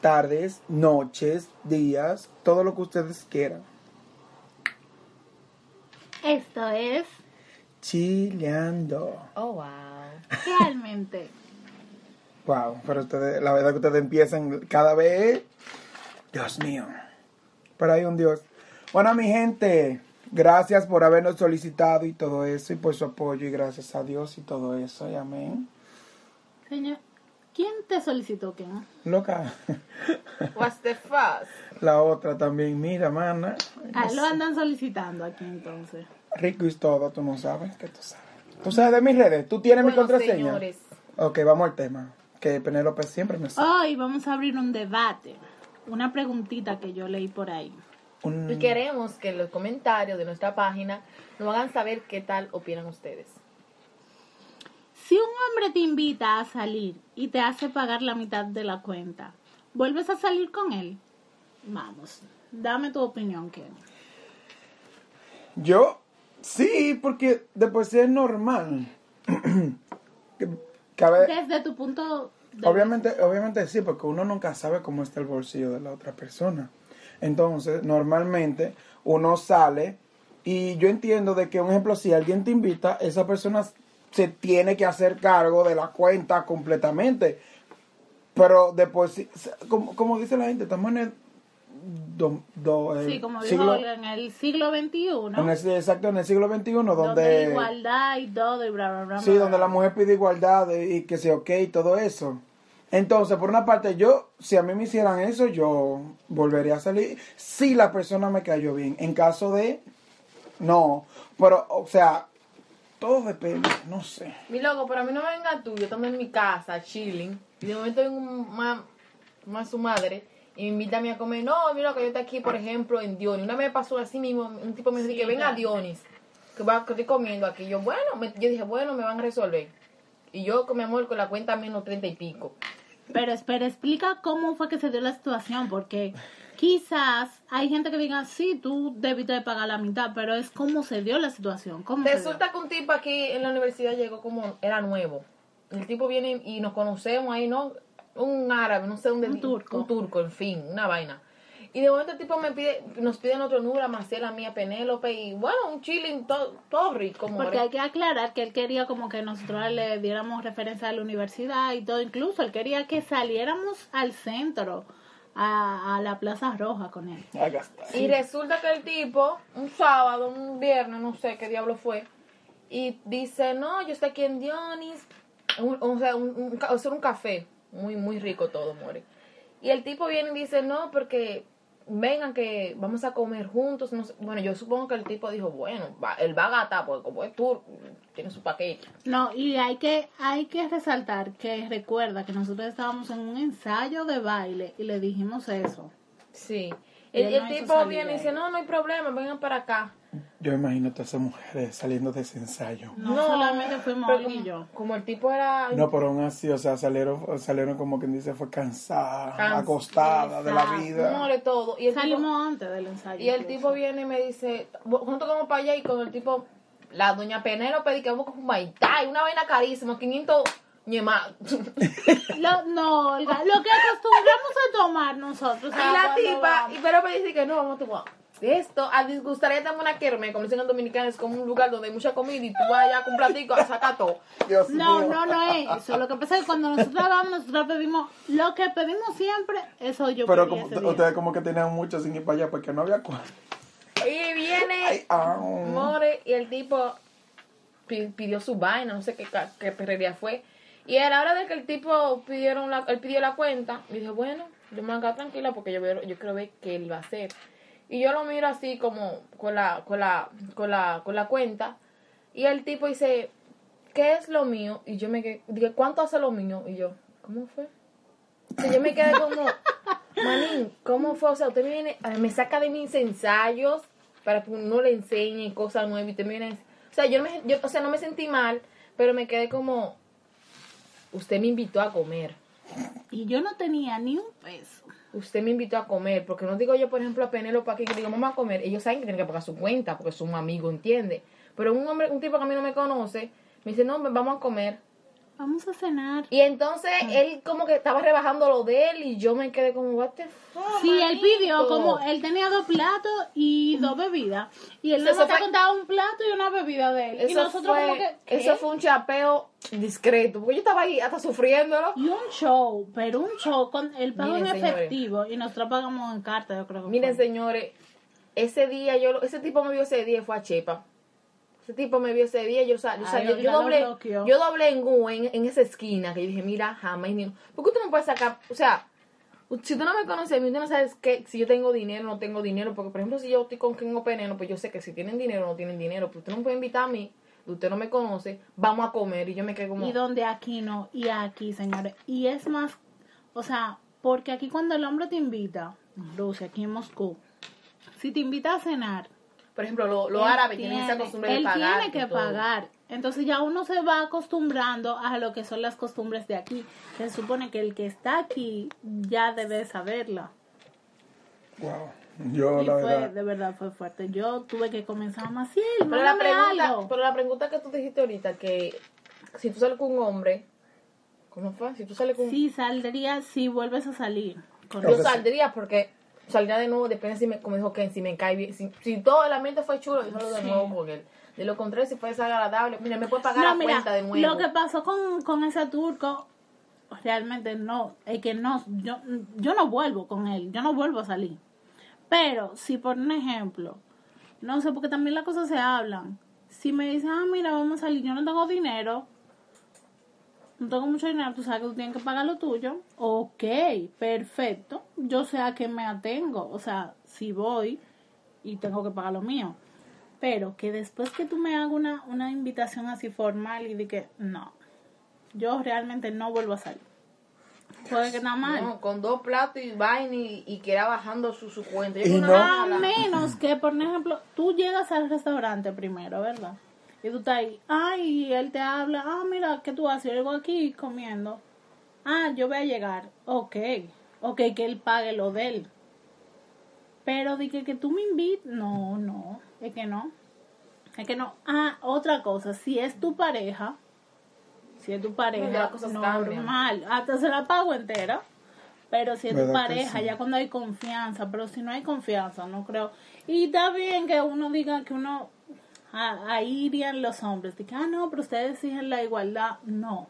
tardes, noches, días, todo lo que ustedes quieran. Esto es Chileando. Oh, wow. realmente. Wow, pero ustedes, la verdad que ustedes empiezan cada vez. Dios mío. Pero hay un Dios. Bueno, mi gente, gracias por habernos solicitado y todo eso, y por su apoyo, y gracias a Dios y todo eso, y amén. Señor, ¿quién te solicitó que no? Loca. What's the fuss? La otra también, mira, mana. Ah, lo andan solicitando aquí entonces. Rico y todo, tú no sabes, que tú sabes. Tú sabes de mis redes, tú tienes mi Bueno, contraseña. señores. Ok, vamos al tema. Que Penélope siempre me sabe. Hoy vamos a abrir un debate. Una preguntita que yo leí por ahí. Un- Y queremos que en los comentarios de nuestra página nos hagan saber qué tal opinan ustedes. Si un hombre te invita a salir y te hace pagar la mitad de la cuenta, ¿vuelves a salir con él? Vamos, dame tu opinión, Kenny. Yo, sí, porque después sí es normal. Desde tu punto de obviamente, obviamente sí, porque uno nunca sabe cómo está el bolsillo de la otra persona. Entonces, normalmente uno sale y yo entiendo de que, un ejemplo, si alguien te invita, esa persona se tiene que hacer cargo de la cuenta completamente. Pero después, como, como dice la gente, estamos en el... do- do- el Sí, como siglo- en el siglo XXI, en el- exacto, en el siglo XXI, donde... igualdad y todo y bla, bla, bla. Sí, bla, donde bla. la mujer pide igualdad y y que sea ok y todo eso. Entonces, por una parte, yo, si a mí me hicieran eso, yo volvería a salir. Si la persona me cayó bien. En caso de, no. Pero, o sea, todo depende, no sé. Mi loco, pero a mí no me venga tú, yo estando en mi casa, chilling, y de momento vengo más, más su madre y me invita a mí a comer. No, mira que yo estoy aquí, por ejemplo, en Dionis. Una vez me pasó así mismo, un tipo me dijo que venga a Dionis, que, va, que estoy comiendo aquí. Yo, bueno, me- yo dije, bueno, me van a resolver. Y yo con mi amor con la cuenta menos treinta y pico. Pero espera, explica cómo fue que se dio la situación, porque quizás hay gente que diga, sí, tú debiste de pagar la mitad, pero es cómo se dio la situación. ¿Cómo? Resulta que un tipo aquí en la universidad llegó como, era nuevo. El tipo viene y nos conocemos ahí, ¿no? Un árabe, no sé dónde. Un turco. Un turco, en fin, una vaina. Y de momento el tipo me pide, nos piden otro número, Marcela, a mí, a Penélope, y bueno, un chilling, todo, todo rico, more. Porque hay que aclarar que él quería como que nosotros le diéramos referencia a la universidad y todo, incluso él quería que saliéramos al centro, a, a la Plaza Roja con él. Y resulta que el tipo, un sábado, un viernes, no sé qué diablo fue, y dice, no, yo estoy aquí en Dionis, un- o sea, un, un, ca- o sea, un café, muy, muy rico todo, more. Y el tipo viene y dice, no, porque vengan que vamos a comer juntos, no sé. Bueno, yo supongo que el tipo dijo, bueno, va, él va a gastar, porque como es turco, tiene su paquete. No, y hay que, hay que resaltar que recuerda que nosotros estábamos en un ensayo de baile y le dijimos eso. Sí. Y El, no tipo viene y dice, no, no hay problema, vengan para acá. Yo imagino todas esas mujeres saliendo de ese ensayo. No, solamente fuimos pero Olga y yo. como el tipo era... No, pero aún así, o sea, salieron, salieron como quien dice, fue cansada, Cansa- acostada de la vida. more todo. Y el tipo- Salimos antes del ensayo. Y el tipo viene y me dice, junto como para allá y con el tipo, la doña Penélope dice que vamos con un maitá y una vaina carísima, 500 ñema. Lo- no, Olga, lo que acostumbramos a tomar nosotros. Y ah, la cuando tipa, vamos. y pero me dice que no, vamos a tomar. Esto, a disgustar también una kerme, como dicen en dominicano, es como un lugar donde hay mucha comida y tú vas allá con un platico a sacar todo. Dios No, mío. no, no es eso. Lo que pasa es que cuando nosotros vamos, nosotros pedimos lo que pedimos siempre, eso yo Pero pedí como, ese día. ustedes como que tenían mucho sin ir para allá porque no había cuál. Y viene, Ay, ah. more, y el tipo pi- pidió su vaina, no sé qué, ca- qué perrería fue. Y a la hora de que el tipo pidieron la, él pidió la cuenta, y dije, bueno, yo me voy a quedar tranquila porque yo, veo- yo quiero ver qué él va a hacer. Y yo lo miro así como con la, con la, con la, con la cuenta. Y el tipo dice, ¿qué es lo mío? Y yo me quedé, dije, ¿cuánto hace lo mío? Y yo, ¿cómo fue? Y yo me quedé como, Manín, ¿cómo fue? O sea, usted me viene, me saca de mis ensayos para que uno le enseñe cosas nuevas y usted me o sea, yo, me, yo, o sea, no me sentí mal, pero me quedé como, usted me invitó a comer. Y yo no tenía ni un peso. Usted me invitó a comer, porque no digo yo, por ejemplo, a Penélope aquí que digo, vamos a comer. Ellos saben que tienen que pagar su cuenta, porque es un amigo, ¿entiende? Pero un hombre, un tipo que a mí no me conoce, me dice, no, vamos a comer. Vamos a cenar. Y entonces él como que estaba rebajando lo de él y yo me quedé como, what the fuck, Sí, él pidió manito?" como, él tenía dos platos y dos bebidas. Y él te fue- contaba un plato y una bebida de él. y nosotros fue, como que, ¿qué? eso fue un chapeo discreto, porque yo estaba ahí hasta sufriéndolo. Y un show, pero un show con el pago Miren, en señores. efectivo y nosotros pagamos en carta, yo creo que Miren, fue. señores, ese día yo, ese tipo me vio ese día y fue a Chepa. Ese tipo me vio ese día, yo, sa- yo, sa- Ay, yo, yo lo doblé, bloqueó. yo doblé en U, en, en esa esquina, que yo dije, mira, jamás ni... Porque usted no puede sacar, o sea, si tú no me conoces a mí, usted no sabes que, si yo tengo dinero o no tengo dinero, porque por ejemplo, si yo estoy con King o Peneno, pues yo sé que si tienen dinero o no tienen dinero, pero usted no me puede invitar a mí, usted no me conoce, vamos a comer, y yo me quedé como... Y donde aquí no, y aquí, señores. Y es más, o sea, porque aquí cuando el hombre te invita, Rusia, aquí en Moscú, si te invita a cenar, Por ejemplo, lo- los él árabes tienen esa tiene- costumbre de él pagar. tiene que pagar. Entonces ya uno se va acostumbrando a lo que son las costumbres de aquí. Se supone que el que está aquí ya debe saberla. Wow. Yo, Y la fue, verdad. de verdad, fue fuerte. Yo tuve que comenzar a Maciel, Pero la, pregunta, algo. pero la pregunta que tú dijiste ahorita, que si tú sales con un hombre, ¿cómo fue? Si tú sales con Sí, saldría si vuelves a salir. con Yo saldría porque saldría de nuevo, depende si me, como dijo Ken, si me cae bien. Si, si todo el ambiente fue chulo, yo salgo de nuevo con él. De lo contrario, si fue desagradable, mira, me puede pagar No, la mira, cuenta de nuevo. lo que pasó con, con ese turco, realmente no, es que no, yo, yo no vuelvo con él, yo no vuelvo a salir. Pero si por un ejemplo, no sé, porque también las cosas se hablan. Si me dicen, ah, mira, vamos a salir, yo no tengo dinero, no tengo mucho dinero, tú sabes que tú tienes que pagar lo tuyo. Ok, perfecto. Yo sé a qué me atengo. O sea, si voy y tengo que pagar lo mío. Pero que después que tú me hagas una, una invitación así formal y de que no, yo realmente no vuelvo a salir. Puede que nada mal. No, con dos platos y vaina y, y que era bajando su, su cuenta. Y no- A menos que, por ejemplo, tú llegas al restaurante primero, ¿verdad? Y tú estás ahí, ay, y él te habla, ah, mira, ¿qué tú haces? Yo aquí comiendo. Ah, yo voy a llegar. Ok, ok, que él pague lo de él. Pero de que, tú me invites, no, no, es que no. Es que no. Ah, otra cosa, si es tu pareja, si es tu pareja, cambian. normal, hasta se la pago entera. Pero si es tu ¿Verdad que pareja, sí? ya cuando hay confianza, pero si no hay confianza, no creo. Y está bien que uno diga que uno, ah, ahí irían los hombres, de que, ah, no, pero ustedes exigen la igualdad. No,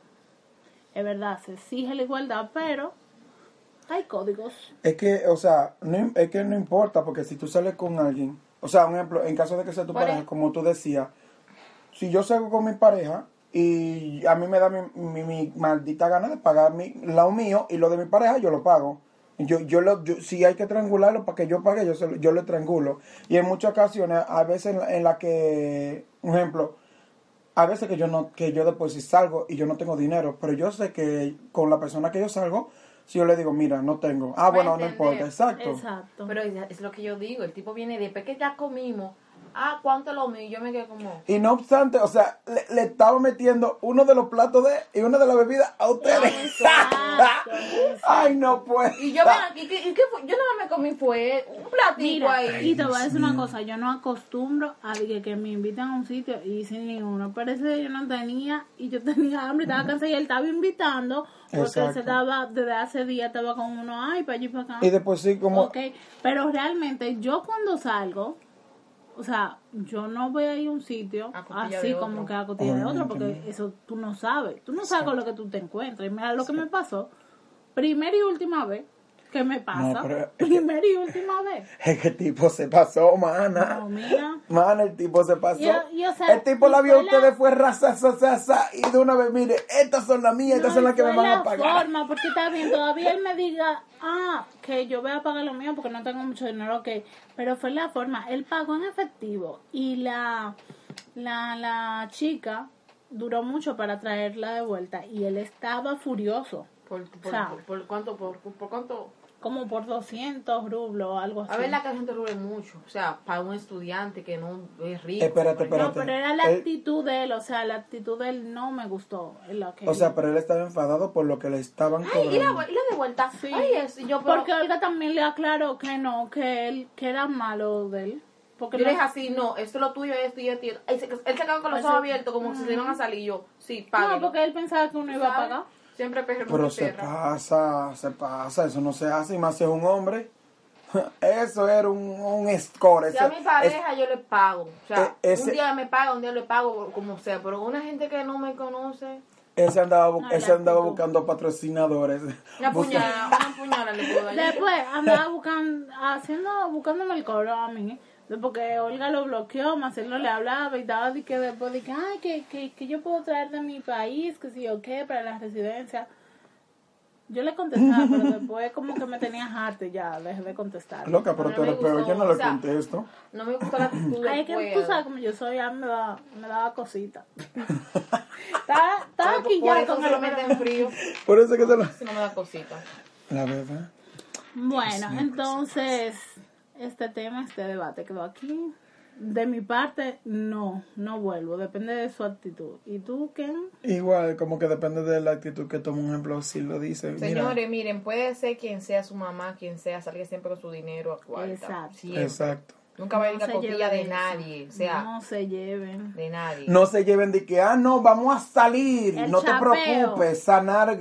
es verdad, se exige la igualdad, pero hay códigos. Es que, o sea, no, es que no importa, porque si tú sales con alguien, o sea, un ejemplo, en caso de que sea tu ¿Cuál pareja, como tú decías, si yo salgo con mi pareja y a mí me da mi, mi, mi maldita gana de pagar mi, lo mío y lo de mi pareja, yo lo pago. Yo, yo lo, yo, si hay que triangularlo para que yo pague, yo, se lo- yo lo triangulo. Y en muchas ocasiones, a veces en la, en la que, un ejemplo, a veces que yo no que yo después si salgo y yo no tengo dinero pero yo sé que con la persona que yo salgo si yo le digo mira no tengo ah bueno no importa exacto Exacto. Pero es, es lo que yo digo, el tipo viene después que ya comimos, ah, ¿cuánto lo mío? Y yo me quedé como... y no obstante o sea le, le estaba metiendo uno de los platos de y una de las bebidas a ustedes Exacto, ay no pues Y yo, ven aquí, ¿qué, y qué fue? Yo nada más me comí fue un platito Mira, ahí. y te voy a decir una cosa, yo no acostumbro a que, que me invitan a un sitio y sin ninguno. Parece yo no tenía y yo tenía hambre, estaba cansada y él estaba invitando porque él se estaba, desde hace días estaba con uno, ay, para allí para acá. y después sí como Ok, pero realmente yo cuando salgo, o sea, yo no voy a ir a un sitio así como que a cotilla de otro, porque eso tú no sabes, tú no sabes con lo que tú te encuentras. Y mira lo que me pasó, primera y última vez que me pasa, pero que- primera y última vez. es que el tipo se pasó mana No, mira. Mana, el tipo se pasó. Yo- yo, o sea, el tipo la vio a fue la- ustedes, fue raza, sa, sa, y de una vez, mire, estas son las mías, estas No, son las que me van a la pagar. forma, porque está bien, todavía él me diga, ah, que yo voy a pagar lo mío porque no tengo mucho dinero, ok. Pero fue la forma, él pagó en efectivo y la, la, la chica duró mucho para traerla de vuelta y él estaba furioso. Por, por, O sea, por, por cuánto, por, por cuánto, como por 200 rublos o algo así. A ver, la que gente ruble mucho. O sea, para un estudiante que no es rico. Espérate, ejemplo. No, espérate. pero era la Él- actitud de él, o sea, la actitud de él no me gustó. es lo que O sea, pero él estaba enfadado por lo que le estaban Ay, y la, cobrando. y la de vuelta. Sí. Ay, es, yo, pero, Porque Olga también le aclaró que no, que él, que era malo de él. Porque yo no- le dije así, no, esto es lo tuyo, esto y esto y esto. Él se, él se quedó con los ojos abiertos como si se iban a salir. Y yo, sí, páguelo. no, porque él pensaba que uno iba a pagar. Siempre Pero se pasa, se pasa, eso no se hace, y más si es un hombre. Eso era un, un score. Si ese- a mi pareja yo le pago. O sea, E- ese- un día me paga, un día le pago, como sea. Pero una gente que no me conoce. Ese andaba, No, ese andaba buscando patrocinadores. Una puñalada, una puñalada le puedo dar. Después andaba buscando, haciendo, buscándome el cobro a mí. Porque Olga lo bloqueó, Marcelo le hablaba y estaba de que después de que, ay, que, que, que yo puedo traer de mi país, que si yo qué, para la residencia. Yo le contestaba, pero después como que me tenía harta y ya dejé de contestar. Loca, pero No tú me peor, gustó, yo no le o sea, contesto. No me gusta la actitud Ay, que puedo. tú sabes como yo soy, ya me daba, me daba cosita. estaba, aquí ya con se el meten frío. Por eso que te lo... Si no me da cosita. La verdad. Bueno, entonces, este tema, este debate quedó aquí. De mi parte, no, no vuelvo, depende de su actitud. ¿Y tú, Ken? Igual, como que depende de la actitud que toma un ejemplo, si lo dice. Mira, Señores, miren, puede ser quien sea su mamá, quien sea, salga siempre con su dinero a cuarta. Exacto. Siempre. exacto. Nunca va a ir No a se copilla lleven de eso. nadie. O sea, No se lleven. de nadie. No se lleven de que, ah, no, vamos a salir. El no te preocupes, sanar.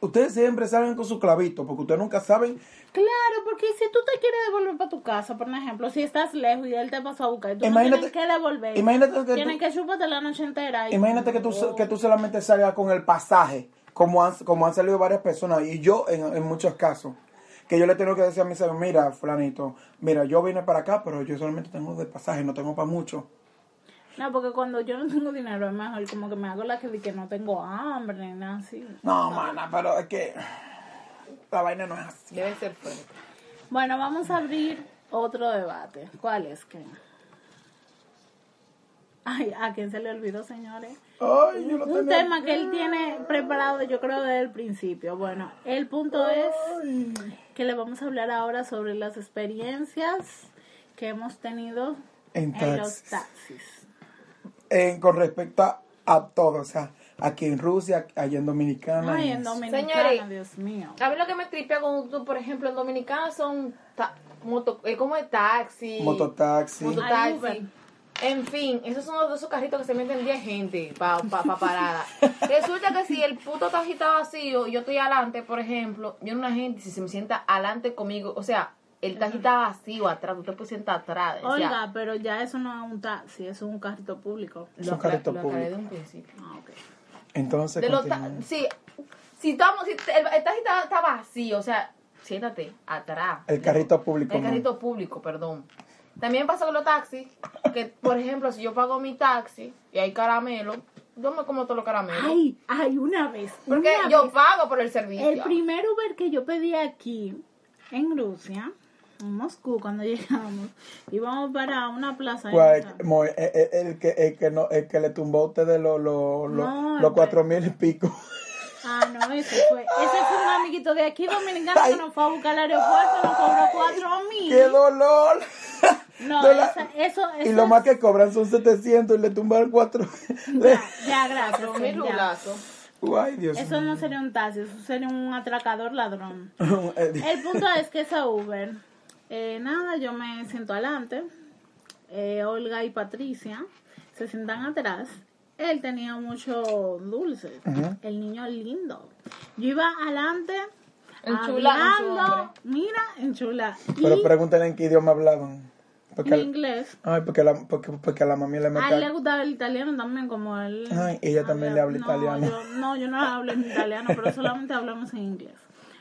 Ustedes siempre salen con su clavito, porque ustedes nunca saben. Claro, porque si tú te quieres devolver para tu casa, por ejemplo, si estás lejos y él te pasó a buscar, tú Imagínate- no tienes que devolver. imagínate que Tienes tú- que chuparte la noche entera. y- Imagínate que tú, que tú solamente salgas con el pasaje, como han, como han salido varias personas, y yo en, en muchos casos, que yo le tengo que decir a mis amigos, mira, fulanito, mira, yo vine para acá, pero yo solamente tengo de pasaje, no tengo para mucho. No, porque cuando yo no tengo dinero es mejor como que me hago la que, de que no tengo hambre ni nada así. No, mana, pero es que la vaina no es así. Debe ser fuerte. Bueno, vamos a abrir otro debate. ¿Cuál es, Ken? Ay, ¿a quién se le olvidó, señores? Ay, yo lo Un tenía- tema que él tiene preparado, yo creo, desde el principio. Bueno, el punto es. Que le vamos a hablar ahora sobre las experiencias que hemos tenido En en los taxis. En- con respecto a, a todo, o sea, aquí en Rusia, allá en Dominicana. Ay, en. Dominicana, Señores, Dios mío. A mí lo que me tripea con tú, por ejemplo, en Dominicana son ta- moto, eh, como de taxi. Mototaxi. Ay, Mototaxi. En fin, esos son de esos carritos que se meten 10 gente para pa, pa parada. Resulta que si el puto taxi está vacío y yo estoy adelante, por ejemplo, viene una gente y si se me sienta adelante conmigo, o sea, el taxi está vacío atrás, usted puede sentar atrás. O sea, Oiga, pero ya eso no es un taxi, eso es un carrito público. Es un carrito lo público. de un principio. Ah, ok. Entonces, De los sí, si estamos, si el, el taxi está, está vacío, o sea, siéntate atrás. el carrito público. El no. carrito público, perdón. También pasa con los taxis, que por ejemplo, si yo pago mi taxi y hay caramelo, yo me como todos los caramelos. Ay, ay, una vez. porque una yo vez, pago por el servicio. El primer Uber que yo pedí aquí, en Rusia, en Moscú, cuando llegamos, íbamos para una plaza. Eh, el, que, el, que no, el que le tumbó a usted de los lo, lo- No, los el cuatro mil y pico. Ah, no, ese fue. Ese fue un amiguito de aquí dominicano Ay. que nos fue a buscar al aeropuerto, nos cobró cuatro mil. ¡Qué dolor! No, No la- esa- eso, y lo es- más que cobran son 700 y le tumbaron cuatro. Ya, ya, gracias. Ya. Guay, Dios Eso mío. no sería un taxi, eso sería un atracador ladrón. Eh, El punto es que esa Uber, eh, nada, yo me siento adelante, eh, Olga y Patricia se sientan atrás. Él tenía mucho dulce, el niño lindo. Yo iba adelante, hombre. mira, enchula. Y Pero pregúntenle en qué idioma hablaban. Porque, inglés. ay, porque, la, porque, porque a la mami le A él le mete. gustaba el italiano también, como él. Ay, ella también le habla no, italiano. yo- no, yo no hablo en italiano, pero solamente hablamos en inglés.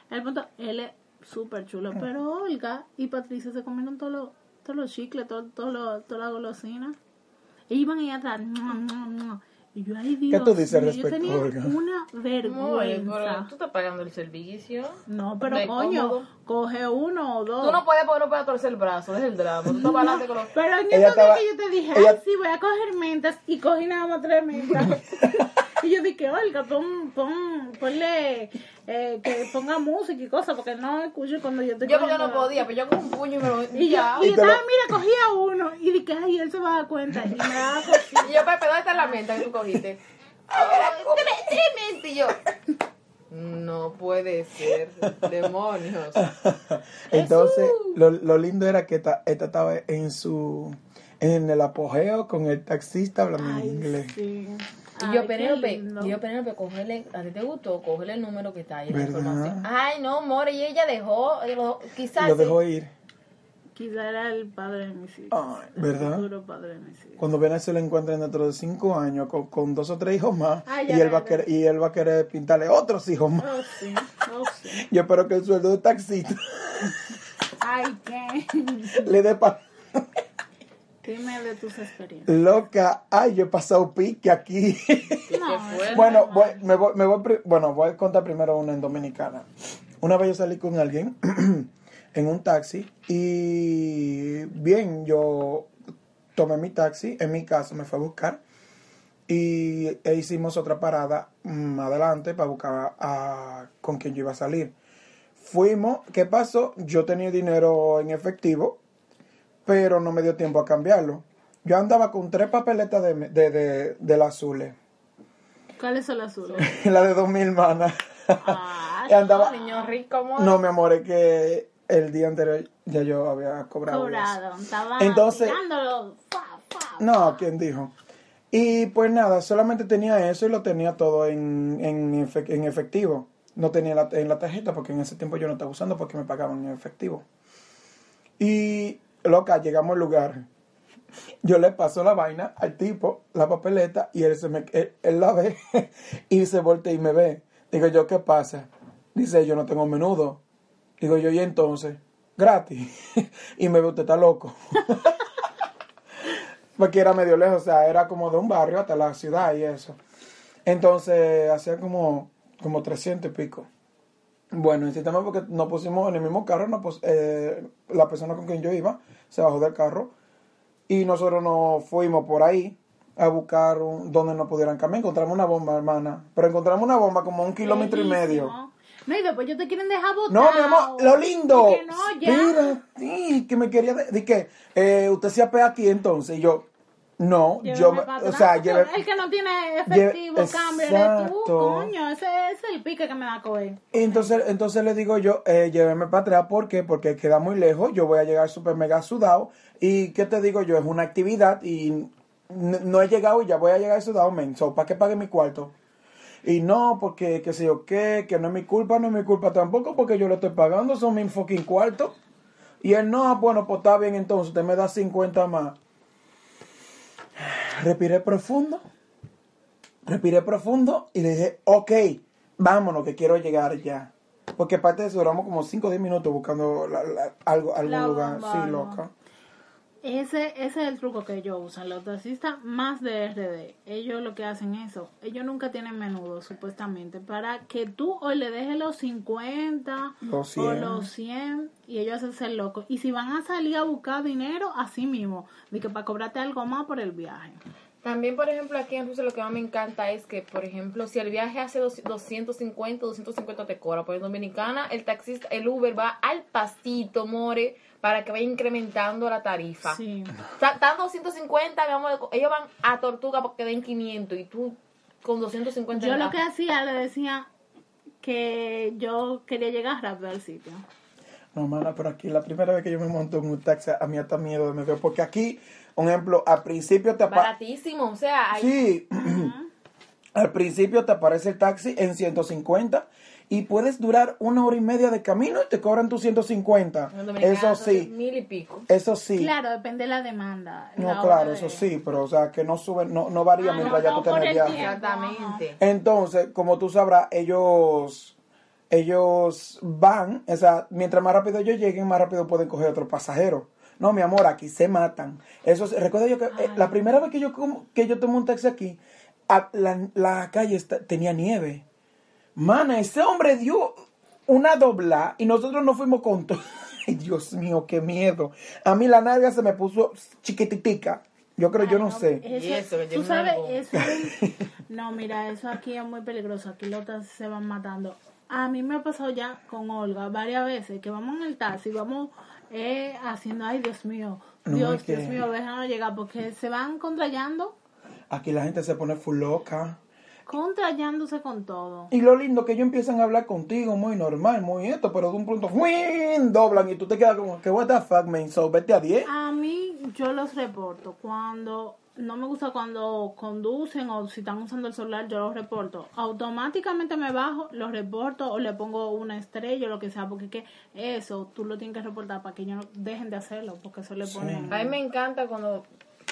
El punto, él es súper chulo, pero Olga y Patricia se comieron todos los todos los chicles, todo, todo lo- toda la golosina. E iban ahí atrás. mua, mua, mua. Y yo, ay, Dios tú dices mío, yo respecto, tenía Olga? una vergüenza. tú estás pagando el servicio. No, pero coño, cómodo. coge uno o dos. Tú no puedes no puedes torcer el brazo, es el drama. Tú estás para adelante con los... Pero en días estaba- que yo te dije, ella- ay, sí, voy a coger mentas, y cogí nada más tres mentas. y yo dije, Olga, pon, pon, ponle eh, que ponga música y cosas, porque no escucho cuando yo estoy Yo porque no podía, pero yo con un puño y me lo... Y yo, y Y yo te lo- estaba, mira, cogía uno y dije, ay, él se va a dar cuenta. Y me daba. Y yo, Pepe, ¿dónde está la menta que tú cogiste? Y yo, no puede ser, demonios. Entonces, lo, lo lindo era que esta, esta estaba en su en el apogeo con el taxista hablando en inglés. sí. Y Ay, yo, Penélope, lindo. yo, Penélope, cógele, a ti te gustó, cógele el número que está ahí, ¿Verdad? Ay, no, more, y ella dejó, lo- quizás... Lo dejó ir. Quizá era el padre de mis hijos. Ay, ¿verdad? El futuro padre de mis hijos. Cuando ven se lo encuentren dentro de cinco años con, con dos o tres hijos más Ay, y él va a querer, y él va a querer pintarle otros hijos más. Oh, sí. Oh, sí. Yo espero que el sueldo de taxista Ay, ¿qué? le dé para Dime de tus experiencias. loca. Ay, yo he pasado pique aquí. No, bueno, voy, me voy, me voy, bueno, voy a contar primero una en Dominicana. Una vez yo salí con alguien en un taxi y bien, yo tomé mi taxi, en mi casa me fue a buscar y e hicimos otra parada más adelante para buscar a, con quien yo iba a salir. Fuimos, ¿qué pasó? Yo tenía dinero en efectivo, pero no me dio tiempo a cambiarlo. Yo andaba con tres papeletas de, de, de, del azules. ¿Cuáles son las azules? la de 2000 manas. Ah, Y andaba, Niño rico, amor. no, mi amor, es que el día anterior ya yo había cobrado. eso. cobrado. Estaba Entonces- fa. No, ¿quién dijo? Y pues nada, solamente tenía eso y lo tenía todo en, en, efe- en efectivo. No tenía la, en la tarjeta porque en ese tiempo yo no estaba usando porque me pagaban en efectivo. Y, loca, llegamos al lugar. Yo le paso la vaina al tipo, la papeleta, y él, se me, él, la ve y se voltea y me ve. Digo yo, ¿qué pasa? Dice, yo no tengo menudo. Digo yo, ¿y entonces? Gratis. y me ve, usted está loco. Porque era medio lejos, o sea, era como de un barrio hasta la ciudad y eso. Entonces, hacía como, como 300 y pico. Bueno, insistamos porque nos pusimos en el mismo carro, nos pus- eh, la persona con quien yo iba se bajó del carro y nosotros nos fuimos por ahí a buscar un- donde nos pudieran cambiar. Encontramos una bomba, hermana, pero encontramos una bomba como a un kilómetro y medio. No, y después yo te quieren dejar botar. No, mi amor, lo lindo. Que no, ya. Mira, sí, que me quería. De, de que eh, usted se apea aquí entonces. Y yo, no, Lléveme yo, o sea. El que no tiene efectivo, Lleve- cámbiale tú, coño. Ese es el pique que me da coger. Entonces, entonces le digo yo, eh, lléveme para atrás, ¿por qué? Porque queda muy lejos, yo voy a llegar súper mega sudado. Y ¿qué te digo yo? Es una actividad y no he llegado y ya voy a llegar sudado, men. So, ¿Para qué pague mi cuarto? Y no, porque, qué sé yo qué, que no es mi culpa, no es mi culpa tampoco, porque yo le estoy pagando, son mi fucking cuarto. Y él, no, bueno, pues está bien, entonces usted me da 50 más. Respiré profundo, respiré profundo y le dije, ok, vámonos, que quiero llegar ya. Porque aparte de eso, duramos como 5 o 10 minutos buscando la- la- algo, algún La lugar. bomba, sí, loca. Ese, ese es el truco que ellos usan. Los taxistas más de RD, ellos lo que hacen eso. Ellos nunca tienen menudo, supuestamente. Para que tú hoy le dejes los 50 Los o 100. los 100 y ellos hacen ser locos. Y si van a salir a buscar dinero, así mismo. De que para cobrarte algo más por el viaje. También, por ejemplo, aquí en Rusia lo que más me encanta es que, por ejemplo, si el viaje hace dos- 250, 250 te cobra. Por en Dominicana, el taxista, el Uber va al pastito, more, para que vaya incrementando la tarifa. Sí. O sea, están 250, mi amor, ellos van a Tortuga porque den 500 y tú con 250 Yo lo que hacía, le decía que yo quería llegar rápido al sitio. No, mana, pero aquí la primera vez que yo me monto en un taxi, a mí hasta miedo me dio. Porque aquí, un ejemplo, al principio te Baratísimo, o sea, hay- Sí, al principio te aparece el taxi en 150 y puedes durar una hora y media de camino y te cobran tus 150. en Dominicana Eso sí, mil y pico. eso sí. Claro, depende de la demanda. No, la claro, eso de- sí, pero o sea, que no sube, no, no varía Ah, mientras no, ya tú no, por tenés el viaje. tiempo. Exactamente. Entonces, como tú sabrás, ellos ellos van, o sea, mientras más rápido ellos lleguen, más rápido pueden coger otro pasajero. No, mi amor, aquí se matan. Eso es- recuerdo yo que eh, la primera vez que yo como- que yo tomé un taxi aquí, la, la calle está- tenía nieve. Mana, ese hombre dio una dobla y nosotros nos fuimos con todo. Ay, Dios mío, qué miedo. A mí la nalga se me puso chiquititica. Yo creo, yo no sé. Eso, Y eso, que tú sabes, eso es- no, mira, eso aquí es muy peligroso. Aquí los taxis se van matando. a mí me ha pasado ya con Olga varias veces que vamos en el taxi, vamos eh, haciendo, ay Dios mío, No, Dios, Dios mío, déjanos llegar porque se van contrayando, Aquí la gente se pone full loca. contrayándose con todo. Y lo lindo que ellos empiezan a hablar contigo muy normal, muy esto, pero de un punto ¡fuin! doblan y tú te quedas como que what the fuck, man, so vete a 10. A mí yo los reporto cuando no me gusta cuando conducen o si están usando el celular yo los reporto. Automáticamente me bajo, los reporto o le pongo una estrella o lo que sea porque es que eso tú lo tienes que reportar para que ellos no dejen de hacerlo porque eso le ponen A mí me encanta cuando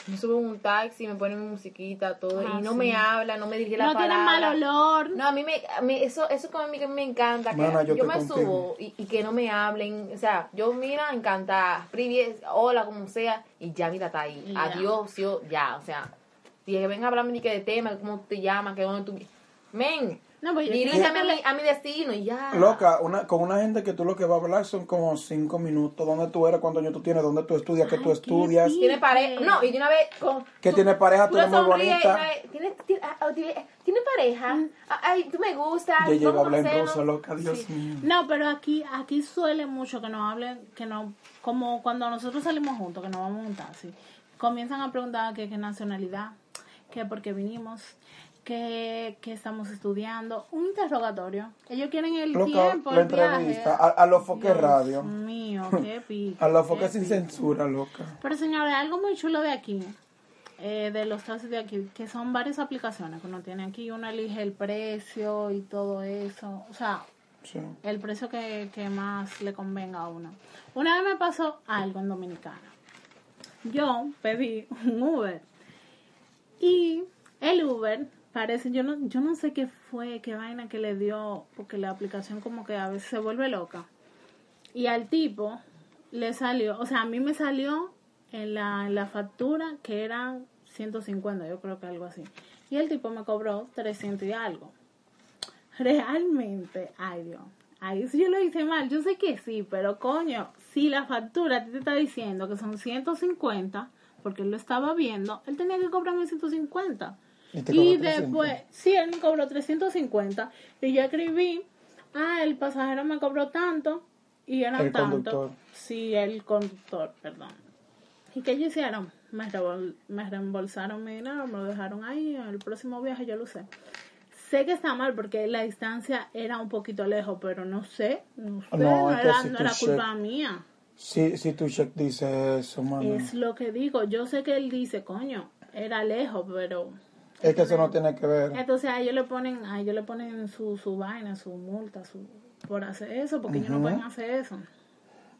me subo en un taxi, me ponen musiquita, todo, Ah, y no sí. me habla, no me dirige la no palabra. mal olor. No, a mí, me, a mí eso, eso como a mí que me encanta, que Mana, yo me contigo. subo y, y que no me hablen, o sea, yo mira, encantada, privies, hola, como sea, y ya mira, está ahí, adiós, yo, ya, o sea, y que venga a hablarme ni que de tema, cómo te llamas, que dónde tú, men, No, pues yo a mi, a mi destino y ya. Loca, una, con una gente que tú lo que va a hablar son como cinco minutos. ¿Dónde tú eres? ¿Cuántos años tú tienes? ¿Dónde tú estudias? ¿Qué tú qué estudias? Tiene pareja, no, y de una vez con... Que tiene pareja, tú eres muy bonita. una vez, ¿Tiene, tiene, ah, ah, tiene, tiene pareja? Ah, Ay, tú me gustas. Ya llega a vamos hablar en conocernos. ruso, loca, Dios Sí. mío. No, pero aquí aquí suele mucho que nos hablen, que no, como cuando nosotros salimos juntos, que nos vamos a un taxi, comienzan a preguntar que qué nacionalidad, que por qué vinimos, que, que estamos estudiando, un interrogatorio. Ellos quieren el Loca, tiempo, la el viaje. entrevista, a, a los foques radio. mío, qué pico. A los qué foques sin pico. censura, loca. Pero señores, algo muy chulo de aquí, eh, de los taxis de aquí, que son varias aplicaciones que uno tiene aquí, uno elige el precio y todo eso. O sea, Sí. el precio que, que más le convenga a uno. Una vez me pasó algo en Dominicana. Yo pedí un Uber y el Uber parece, yo no, yo no sé qué fue, qué vaina que le dio, porque la aplicación como que a veces se vuelve loca. Y al tipo le salió, o sea, a mí me salió en la, en la factura que eran 150, yo creo que algo así. Y el tipo me cobró 300 y algo realmente, ay Dios, ahí sí yo lo hice mal, yo sé que sí, pero coño, si la factura te está diciendo que son 150, porque él lo estaba viendo, él tenía que cobrarme 150. Y te Y, cobró 300. después, sí, él me cobró 350 y yo escribí, ah, el pasajero me cobró tanto y era El tanto. conductor. Sí, el conductor, perdón. ¿Y qué ellos hicieron? Me, me reembolsaron mi dinero, me lo dejaron ahí, en el próximo viaje yo lo sé. Sé que está mal porque la distancia era un poquito lejos, pero no sé, no sé, No, no, era, si no era culpa mía. Si, si tu check dice eso, mano. Es lo que digo, yo sé que él dice, coño, era lejos, pero... Es que eso no tiene que ver. Entonces a ellos le ponen, a ellos le ponen su, su vaina, su multa, su por hacer eso, porque ellos no pueden hacer eso.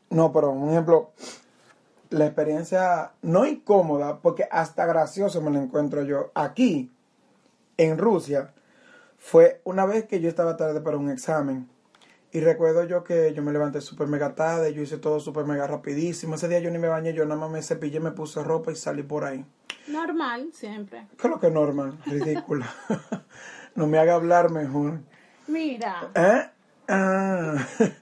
No, pero un ejemplo, la experiencia no incómoda, porque hasta gracioso me lo encuentro yo. Aquí, en Rusia, fue una vez que yo estaba tarde para un examen. Y recuerdo yo que yo me levanté súper mega tarde, yo hice todo súper mega rapidísimo. Ese día yo ni me bañé, yo nada más me cepillé, me puse ropa y salí por ahí. Normal, siempre. ¿Qué es lo que normal? Ridícula. no me haga hablar mejor. Mira, ¿Eh? Ah,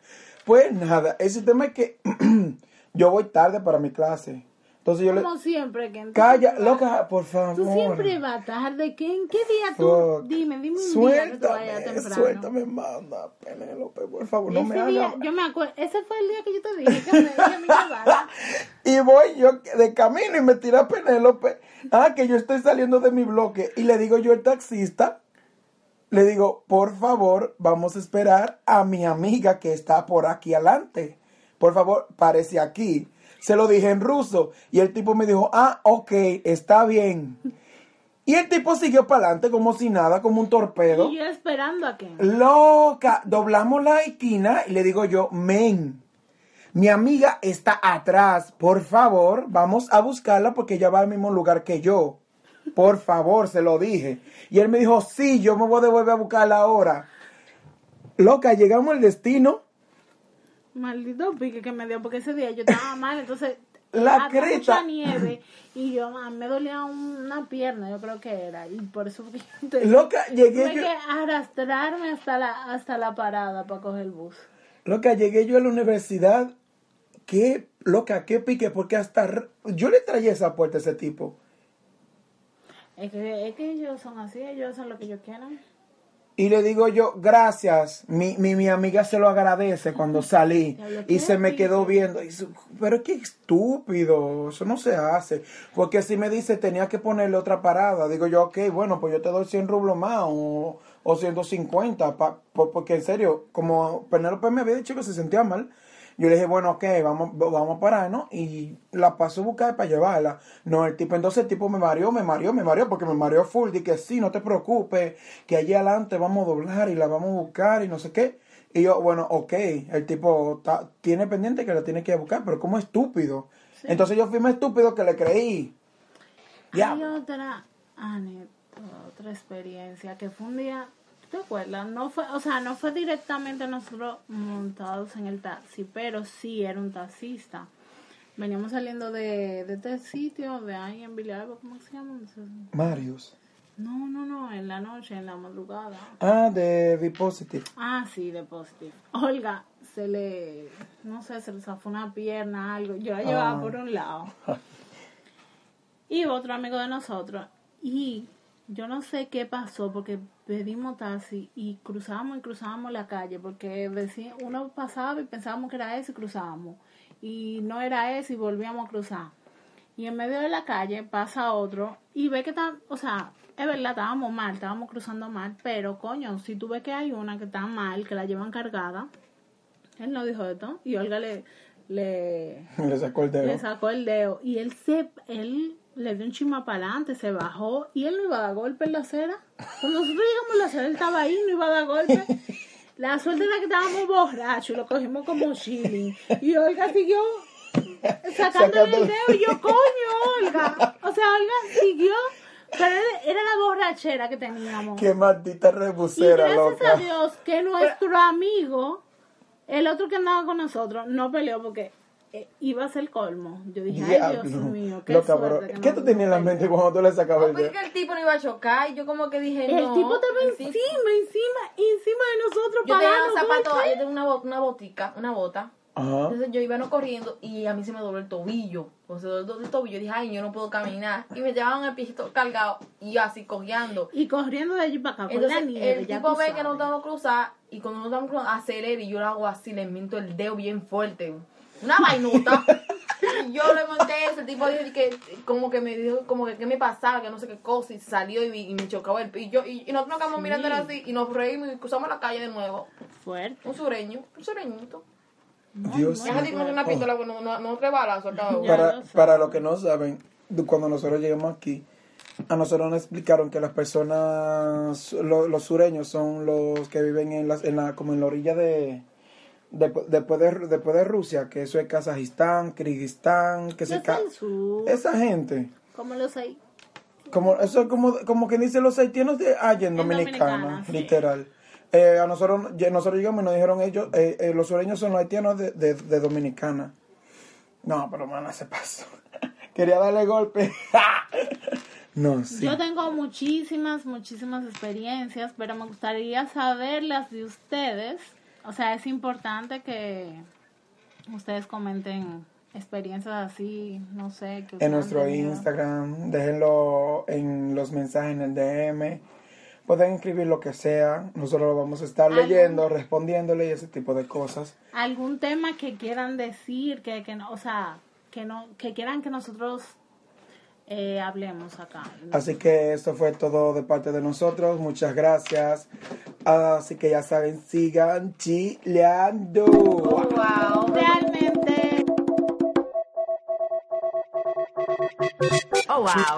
pues nada, ese tema es que yo voy tarde para mi clase. Entonces yo le... como siempre, que Calla, loca, por favor. Tú siempre vas tarde. ¿Qué, ¿En qué día tú? Fuck. Dime, dime un día que tú vayas Suéltame, temprano. suéltame, manda, Penélope, por favor, no me día, hagas. yo me acuerdo, ese fue el día que yo te dije que me, que me llevara. Y voy yo de camino y me tira Penélope. Ah, que yo estoy saliendo de mi bloque. Y le digo yo al taxista, le digo, por favor, vamos a esperar a mi amiga que está por aquí adelante. Por favor, parece aquí. Se lo dije en ruso. Y el tipo me dijo, ah, ok, está bien. Y el tipo siguió para adelante como si nada, como un torpedo. Y yo esperando a que. Loca, doblamos la esquina y le digo yo, men, mi amiga está atrás, por favor, vamos a buscarla porque ella va al mismo lugar que yo. Por favor, se lo dije. Y él me dijo, sí, yo me voy a devolver a buscarla ahora. Loca, llegamos al destino. Maldito pique que me dio, porque ese día yo estaba mal, entonces. La creta. mucha nieve y yo me dolía una pierna, yo creo que era. Y por eso tuve Loca, llegué yo. que arrastrarme hasta la, hasta la parada para coger el bus. Loca, llegué yo a la universidad. Qué, loca, qué pique, porque hasta yo le traía esa puerta a ese tipo. Es que, es que ellos son así, ellos hacen lo que ellos quieran. Y le digo yo, gracias. Mi, mi, mi amiga se lo agradece cuando salí. Y se me quedó viendo. Y pero qué estúpido. Eso no se hace. Porque si me dice, tenía que ponerle otra parada. Digo yo, ok, bueno, pues yo te doy 100 rublos más o, o 150. pa- po- porque en serio, como Penélope me había dicho que se sentía mal. Yo le dije, bueno, ok, vamos, vamos a pararnos y la paso a buscar para llevarla. No, el tipo, entonces el tipo me mareó, me mareó, me mareó, porque me mareó full. Dije, sí, no te preocupes, que allí adelante vamos a doblar y la vamos a buscar y no sé qué. Y yo, bueno, ok, el tipo ta- tiene pendiente que la tiene que ir a buscar, pero como estúpido. Entonces yo fui más estúpido que le creí. Ya. Hay otra anécdota, otra experiencia que fue un día, ¿tú te acuerdas? No fue, o sea, no fue directamente nosotros montados en el taxi, pero sí era un taxista. Veníamos saliendo de, de este sitio, de ahí en Villalba, ¿cómo se llama? Marius. No, no, no, en la noche, en la madrugada. Ah, de V Positive. Ah, sí, de Positive. Olga, se le, no sé, se le zafó una pierna, algo. Yo la llevaba Ah. por un lado. Y otro amigo de nosotros. Y yo no sé qué pasó porque pedimos taxi y cruzábamos y cruzábamos la calle porque uno pasaba y pensábamos que era ese y cruzábamos. Y no era ese y volvíamos a cruzar. Y en medio de la calle pasa otro y ve que está, o sea, es verdad, estábamos mal, estábamos cruzando mal, pero coño, si tú ves que hay una que está mal, que la llevan cargada, él no dijo esto y Olga le, le, Le sacó el dedo. le sacó el dedo y él se él le dio un chima para adelante, se bajó y él no iba a dar golpe en la acera. Cuando nosotros llegamos a la acera, él estaba ahí, no iba a dar golpe. La suerte era que estábamos borrachos y lo cogimos como chilling. Y Olga siguió sacándole el dedo y yo, coño, Olga. O sea, Olga siguió, pero era la borrachera que teníamos. Qué maldita Y rebusera, gracias loca. a Dios que nuestro amigo, el otro que andaba con nosotros, no peleó porque eh, iba a ser el colmo. Yo dije, ay Dios mío, qué suerte que ¿Qué tú tenías en la mente peleó". cuando tú le sacabas el Porque dedo? el tipo no iba a chocar y yo como que dije, El no. tipo estaba el encima, tipo- encima, encima de nosotros Yo tenía un zapato, yo tenía una, una botica, una bota. Ajá. Entonces yo iba no corriendo y a mí se me dobló el tobillo. O se dobló el tobillo. Dije, ay, yo no puedo caminar. Y me llevaban el pichito cargado y yo así cojeando. Y corriendo de allí para acá con la Entonces nieve, el tipo ve que no estamos cruzar y cuando no estamos cruzando acelera y yo lo hago así, le miento el dedo bien fuerte. Una vainota. y yo le monté eso, el tipo dijo que como que me dijo como que qué me pasaba, que no sé qué cosa y salió y, y me chocaba el y yo y, y nosotros nos quedamos Sí. mirando así y nos reímos y cruzamos la calle de nuevo. Fuerte. Un sureño, un sureñito. Dios Ya se con una pistola, bueno, no, no cabo. Ya Para, para los que no saben, cuando nosotros llegamos aquí, a nosotros nos explicaron que las personas, lo- los sureños son los que viven en la, en la, como en la orilla de, de- después, de, después de Rusia, que eso es Kazajistán, Kirguistán, que se ca- sur, Esa gente, como los hay. como eso es como, como que dicen los haitianos de allá en En Dominicana, sí. literal. Eh, a nosotros, llegamos y nos dijeron ellos, eh, eh, los sureños son los haitianos de, de, de Dominicana. No, pero man, se pasó. Quería darle golpe. no, sí. Yo tengo muchísimas, muchísimas experiencias, pero me gustaría saber las de ustedes. O sea, es importante que ustedes comenten experiencias así, no sé. Que En nuestro tenido. Instagram, déjenlo en los mensajes en el DM. Pueden escribir lo que sea. Nosotros lo vamos a estar ¿Algún- leyendo, respondiéndole y ese tipo de cosas. algún tema que quieran decir, que, que no, o sea, que no, que quieran que nosotros eh, hablemos acá. Así que esto fue todo de parte de nosotros. Muchas gracias. Así que ya saben, sigan chileando. Oh, wow. Realmente. Oh, wow.